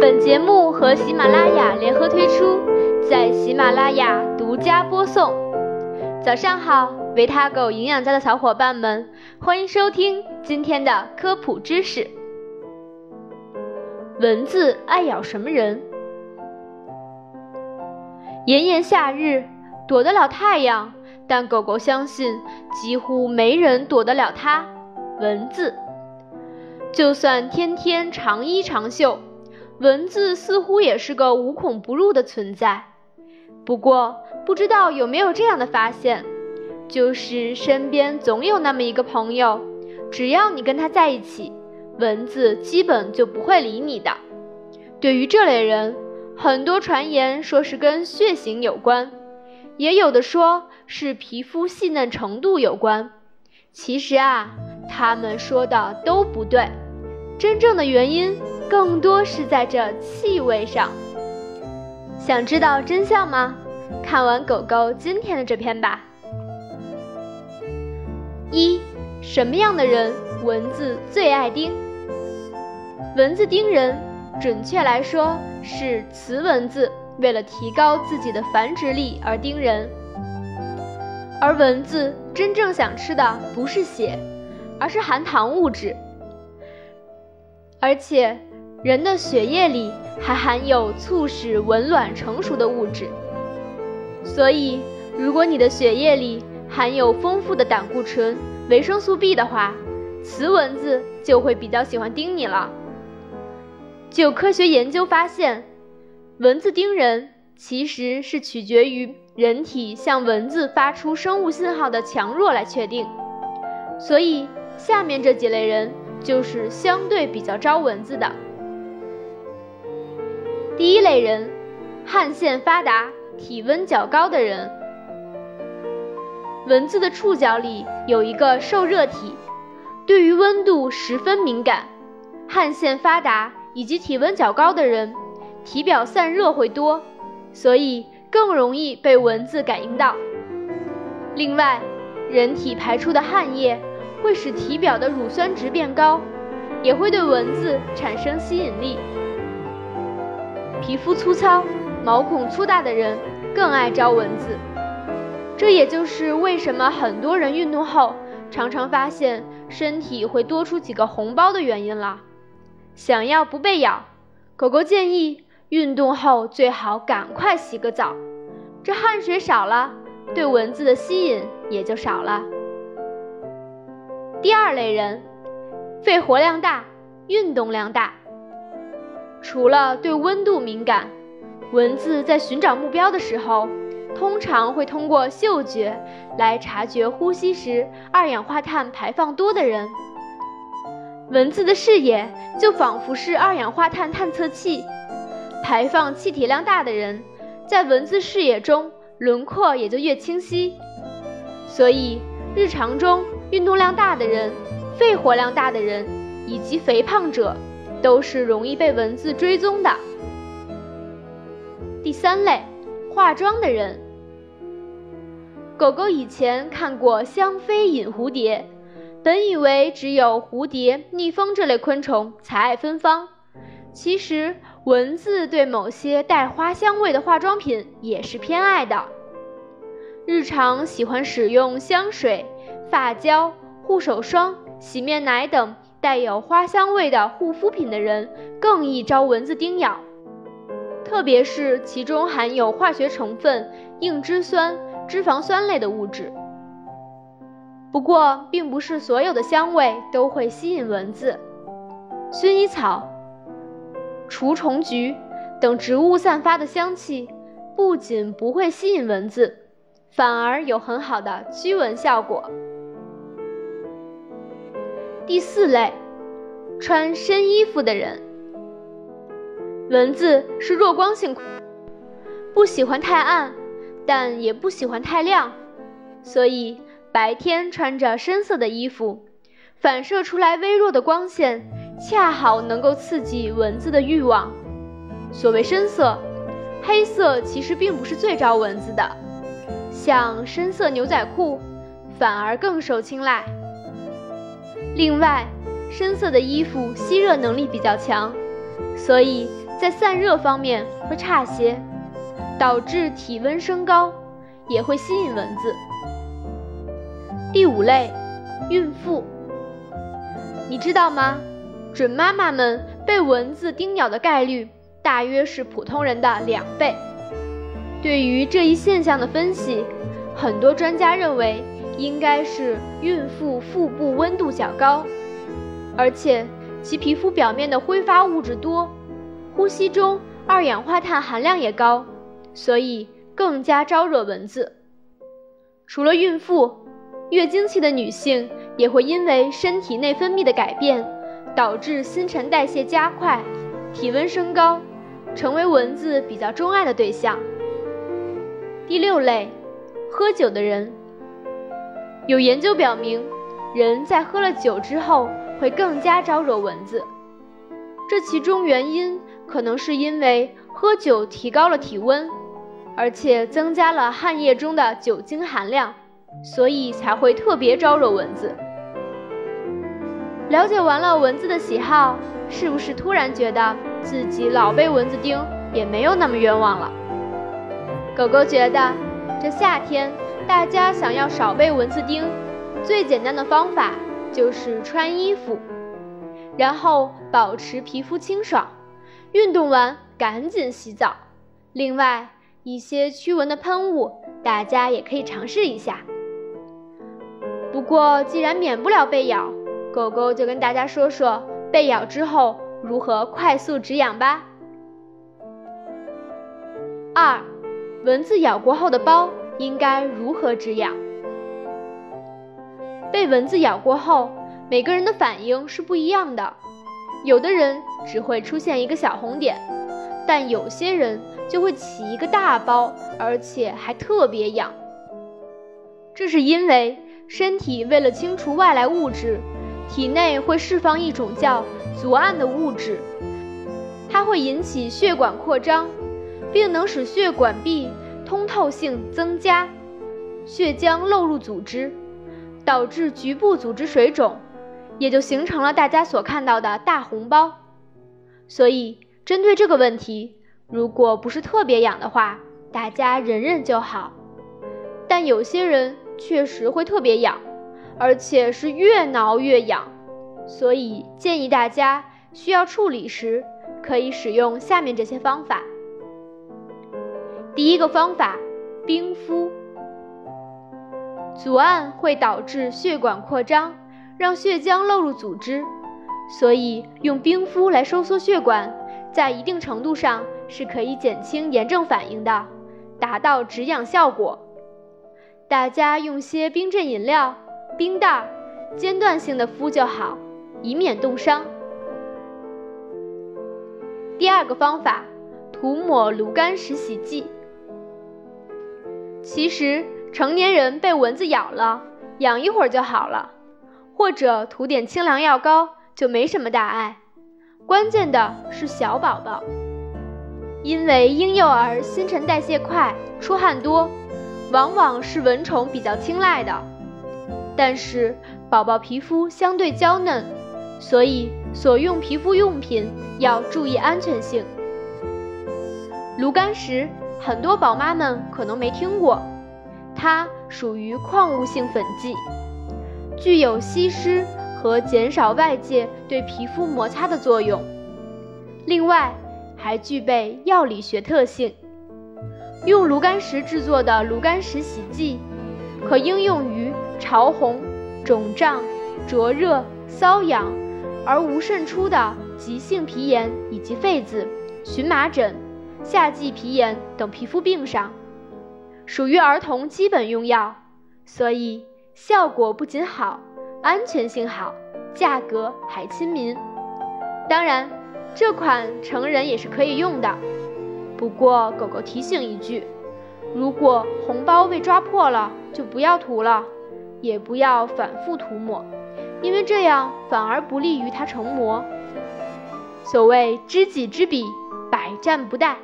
本节目和喜马拉雅联合推出，在喜马拉雅独家播送。早上好，维他狗营养家的小伙伴们，欢迎收听今天的科普知识。蚊子爱咬什么人？炎炎夏日，躲得了太阳，但狗狗相信几乎没人躲得了它——蚊子。就算天天长衣长袖。蚊子似乎也是个无孔不入的存在，不过不知道有没有这样的发现，就是身边总有那么一个朋友，只要你跟他在一起，蚊子基本就不会理你的。对于这类人，很多传言说是跟血型有关，也有的说是皮肤细嫩程度有关。其实啊，他们说的都不对，真正的原因。更多是在这气味上。想知道真相吗？看完狗狗今天的这篇吧。一，什么样的人蚊子最爱叮？蚊子叮人，准确来说是雌蚊子为了提高自己的繁殖力而叮人。而蚊子真正想吃的不是血，而是含糖物质，而且。人的血液里还含有促使蚊卵成熟的物质，所以如果你的血液里含有丰富的胆固醇、维生素 B 的话，雌蚊子就会比较喜欢叮你了。就科学研究发现，蚊子叮人其实是取决于人体向蚊子发出生物信号的强弱来确定，所以下面这几类人就是相对比较招蚊子的。第一类人，汗腺发达、体温较高的人。蚊子的触角里有一个受热体，对于温度十分敏感。汗腺发达以及体温较高的人，体表散热会多，所以更容易被蚊子感应到。另外，人体排出的汗液会使体表的乳酸值变高，也会对蚊子产生吸引力。皮肤粗糙、毛孔粗大的人更爱招蚊子，这也就是为什么很多人运动后常常发现身体会多出几个红包的原因了。想要不被咬，狗狗建议运动后最好赶快洗个澡，这汗水少了，对蚊子的吸引也就少了。第二类人，肺活量大、运动量大。除了对温度敏感，蚊子在寻找目标的时候，通常会通过嗅觉来察觉呼吸时二氧化碳排放多的人。蚊子的视野就仿佛是二氧化碳探测器，排放气体量大的人，在蚊子视野中轮廓也就越清晰。所以，日常中运动量大的人、肺活量大的人以及肥胖者。都是容易被蚊子追踪的。第三类，化妆的人。狗狗以前看过香妃引蝴蝶，本以为只有蝴蝶、蜜蜂这类昆虫才爱芬芳，其实蚊子对某些带花香味的化妆品也是偏爱的。日常喜欢使用香水、发胶、护手霜、洗面奶等。带有花香味的护肤品的人更易招蚊子叮咬，特别是其中含有化学成分硬脂酸、脂肪酸类的物质。不过，并不是所有的香味都会吸引蚊子。薰衣草、除虫菊等植物散发的香气，不仅不会吸引蚊子，反而有很好的驱蚊效果。第四类，穿深衣服的人。蚊子是弱光性，不喜欢太暗，但也不喜欢太亮，所以白天穿着深色的衣服，反射出来微弱的光线，恰好能够刺激蚊子的欲望。所谓深色，黑色其实并不是最招蚊子的，像深色牛仔裤，反而更受青睐。另外，深色的衣服吸热能力比较强，所以在散热方面会差些，导致体温升高，也会吸引蚊子。第五类，孕妇。你知道吗？准妈妈们被蚊子叮咬的概率大约是普通人的两倍。对于这一现象的分析，很多专家认为应该是孕妇腹部温度较高，而且其皮肤表面的挥发物质多，呼吸中二氧化碳含量也高，所以更加招惹蚊子。除了孕妇。月经期的女性也会因为身体内分泌的改变，导致新陈代谢加快，体温升高，成为蚊子比较钟爱的对象。第六类，喝酒的人。有研究表明，人在喝了酒之后会更加招惹蚊子，这其中原因可能是因为喝酒提高了体温，而且增加了汗液中的酒精含量。所以才会特别招惹蚊子。了解完了蚊子的喜好，是不是突然觉得自己老被蚊子叮也没有那么冤枉了？狗狗觉得，这夏天大家想要少被蚊子叮，最简单的方法就是穿衣服，然后保持皮肤清爽，运动完赶紧洗澡。另外，一些驱蚊的喷雾，大家也可以尝试一下。不过，既然免不了被咬，狗狗就跟大家说说被咬之后如何快速止痒吧。二，蚊子咬过后的包应该如何止痒？被蚊子咬过后，每个人的反应是不一样的，有的人只会出现一个小红点，但有些人就会起一个大包，而且还特别痒。这是因为。身体为了清除外来物质，体内会释放一种叫组胺的物质，它会引起血管扩张，并能使血管壁通透性增加，血浆漏入组织，导致局部组织水肿，也就形成了大家所看到的大红包。所以，针对这个问题，如果不是特别痒的话，大家忍忍就好。但有些人。确实会特别痒，而且是越挠越痒，所以建议大家需要处理时可以使用下面这些方法。第一个方法，冰敷。阻胺会导致血管扩张，让血浆漏入组织，所以用冰敷来收缩血管，在一定程度上是可以减轻炎症反应的，达到止痒效果。大家用些冰镇饮料、冰袋，间断性的敷就好，以免冻伤。第二个方法，涂抹炉甘石洗剂。其实成年人被蚊子咬了，痒一会儿就好了，或者涂点清凉药膏就没什么大碍。关键的是小宝宝，因为婴幼儿新陈代谢快，出汗多。往往是蚊虫比较青睐的，但是宝宝皮肤相对娇嫩，所以所用皮肤用品要注意安全性。炉甘石，很多宝妈们可能没听过，它属于矿物性粉剂，具有吸湿和减少外界对皮肤摩擦的作用，另外还具备药理学特性。用炉甘石制作的炉甘石洗剂，可应用于潮红、肿胀、灼热、瘙痒而无渗出的急性皮炎以及痱子、荨麻疹、夏季皮炎等皮肤病上，属于儿童基本用药，所以效果不仅好，安全性好，价格还亲民。当然，这款成人也是可以用的。不过，狗狗提醒一句：如果红包被抓破了，就不要涂了，也不要反复涂抹，因为这样反而不利于它成膜。所谓知己知彼，百战不殆。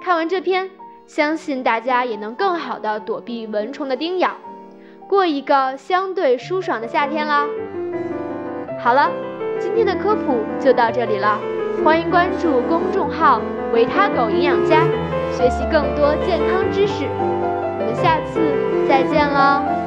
看完这篇，相信大家也能更好的躲避蚊虫的叮咬，过一个相对舒爽的夏天啦。好了，今天的科普就到这里了，欢迎关注公众号“维他狗营养家”，学习更多健康知识。我们下次再见了。